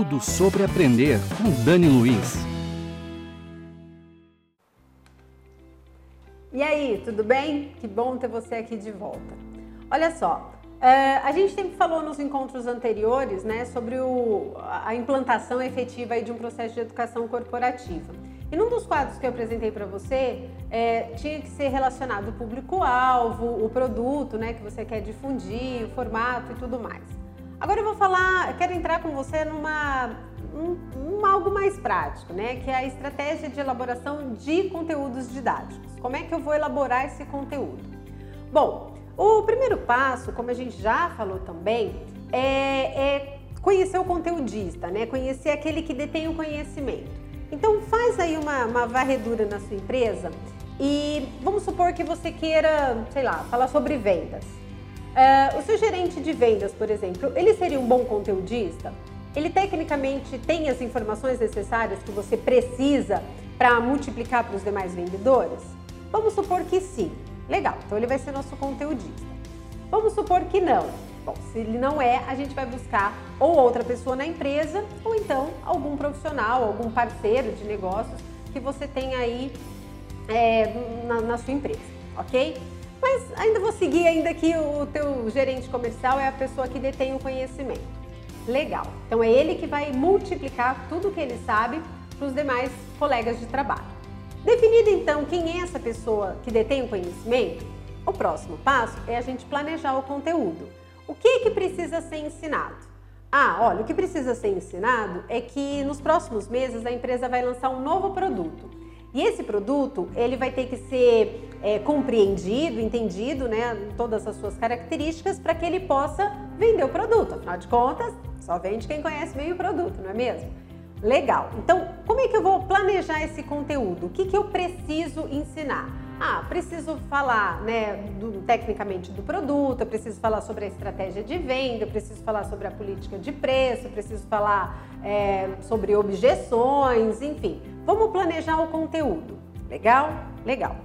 Tudo sobre aprender com Dani Luiz. E aí, tudo bem? Que bom ter você aqui de volta. Olha só, uh, a gente sempre falou nos encontros anteriores né, sobre o, a implantação efetiva de um processo de educação corporativa. E num dos quadros que eu apresentei para você, é, tinha que ser relacionado o público-alvo, o produto né, que você quer difundir, o formato e tudo mais. Agora eu vou falar, eu quero entrar com você numa um, um, algo mais prático, né? Que é a estratégia de elaboração de conteúdos didáticos. Como é que eu vou elaborar esse conteúdo? Bom, o primeiro passo, como a gente já falou também, é, é conhecer o conteudista, né? Conhecer aquele que detém o conhecimento. Então faz aí uma, uma varredura na sua empresa e vamos supor que você queira, sei lá, falar sobre vendas. Uh, o seu gerente de vendas, por exemplo, ele seria um bom conteudista? Ele tecnicamente tem as informações necessárias que você precisa para multiplicar para os demais vendedores? Vamos supor que sim. Legal, então ele vai ser nosso conteudista. Vamos supor que não. Bom, se ele não é, a gente vai buscar ou outra pessoa na empresa ou então algum profissional, algum parceiro de negócios que você tem aí é, na, na sua empresa, ok? Mas ainda vou seguir ainda que o teu gerente comercial é a pessoa que detém o conhecimento. Legal. Então é ele que vai multiplicar tudo que ele sabe para os demais colegas de trabalho. Definido então quem é essa pessoa que detém o conhecimento, o próximo passo é a gente planejar o conteúdo. O que que precisa ser ensinado? Ah, olha, o que precisa ser ensinado é que nos próximos meses a empresa vai lançar um novo produto. E esse produto, ele vai ter que ser é, compreendido, entendido, né, todas as suas características para que ele possa vender o produto. Afinal de contas, só vende quem conhece bem o produto, não é mesmo? Legal. Então, como é que eu vou planejar esse conteúdo? O que, que eu preciso ensinar? Ah, preciso falar, né, do, tecnicamente do produto, eu preciso falar sobre a estratégia de venda, eu preciso falar sobre a política de preço, eu preciso falar é, sobre objeções, enfim. Vamos planejar o conteúdo. Legal? Legal.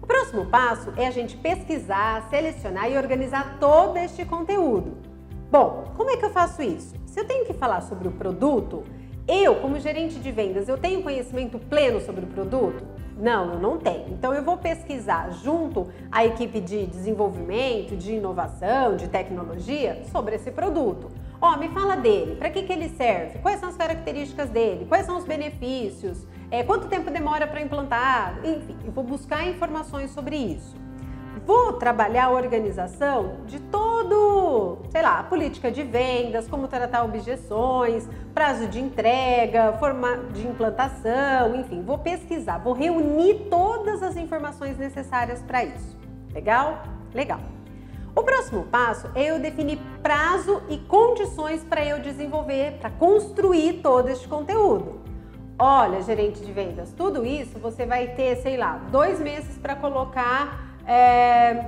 O próximo passo é a gente pesquisar, selecionar e organizar todo este conteúdo. Bom, como é que eu faço isso? Se eu tenho que falar sobre o produto, eu, como gerente de vendas, eu tenho conhecimento pleno sobre o produto? Não, eu não tenho. Então eu vou pesquisar junto à equipe de desenvolvimento, de inovação, de tecnologia sobre esse produto. Ó, oh, me fala dele, para que, que ele serve? Quais são as características dele? Quais são os benefícios? É, quanto tempo demora para implantar? Enfim, eu vou buscar informações sobre isso. Vou trabalhar a organização de todo, sei lá, política de vendas, como tratar objeções, prazo de entrega, forma de implantação, enfim, vou pesquisar, vou reunir todas as informações necessárias para isso. Legal? Legal. O próximo passo é eu definir prazo e condições para eu desenvolver, para construir todo este conteúdo. Olha, gerente de vendas, tudo isso você vai ter, sei lá, dois meses para colocar é,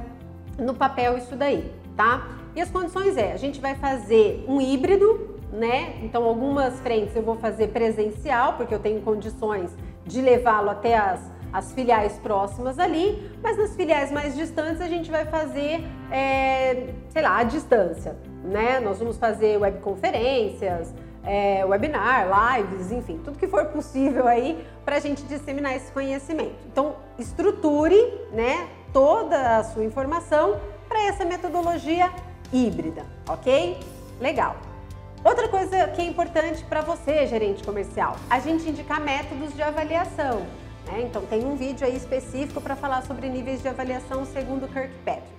no papel isso daí, tá? E as condições é, a gente vai fazer um híbrido, né? Então algumas frentes eu vou fazer presencial, porque eu tenho condições de levá-lo até as, as filiais próximas ali, mas nas filiais mais distantes a gente vai fazer, é, sei lá, a distância, né? Nós vamos fazer webconferências, é, webinar, lives, enfim, tudo que for possível aí para a gente disseminar esse conhecimento. Então, estruture né, toda a sua informação para essa metodologia híbrida, ok? Legal. Outra coisa que é importante para você, gerente comercial, a gente indicar métodos de avaliação. Né? Então, tem um vídeo aí específico para falar sobre níveis de avaliação segundo Kirkpatrick.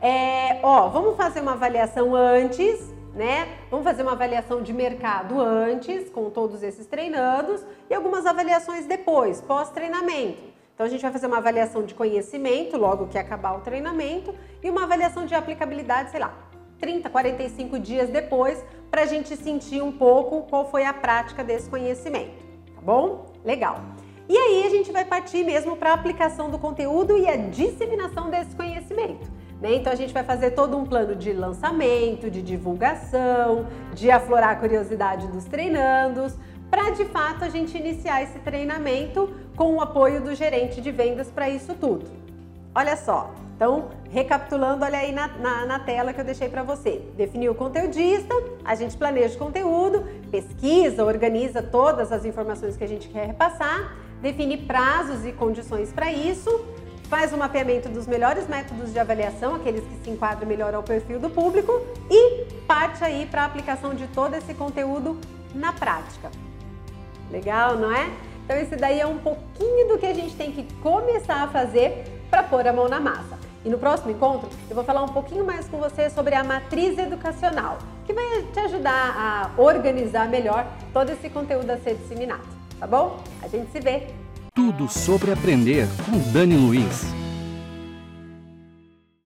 É, ó, vamos fazer uma avaliação antes né? Vamos fazer uma avaliação de mercado antes, com todos esses treinandos, e algumas avaliações depois, pós-treinamento. Então a gente vai fazer uma avaliação de conhecimento logo que acabar o treinamento e uma avaliação de aplicabilidade, sei lá, 30, 45 dias depois, para a gente sentir um pouco qual foi a prática desse conhecimento, tá bom? Legal. E aí a gente vai partir mesmo para a aplicação do conteúdo e a disseminação desse conhecimento. Né? Então a gente vai fazer todo um plano de lançamento, de divulgação, de aflorar a curiosidade dos treinandos, para de fato a gente iniciar esse treinamento com o apoio do gerente de vendas para isso tudo. Olha só, Então, recapitulando, olha aí na, na, na tela que eu deixei para você. Definiu o conteudista, a gente planeja o conteúdo, pesquisa, organiza todas as informações que a gente quer repassar, define prazos e condições para isso, faz o mapeamento dos melhores métodos de avaliação, aqueles que se enquadram melhor ao perfil do público e parte aí para a aplicação de todo esse conteúdo na prática. Legal, não é? Então esse daí é um pouquinho do que a gente tem que começar a fazer para pôr a mão na massa. E no próximo encontro eu vou falar um pouquinho mais com você sobre a matriz educacional, que vai te ajudar a organizar melhor todo esse conteúdo a ser disseminado, tá bom? A gente se vê. Tudo sobre aprender com Dani Luiz.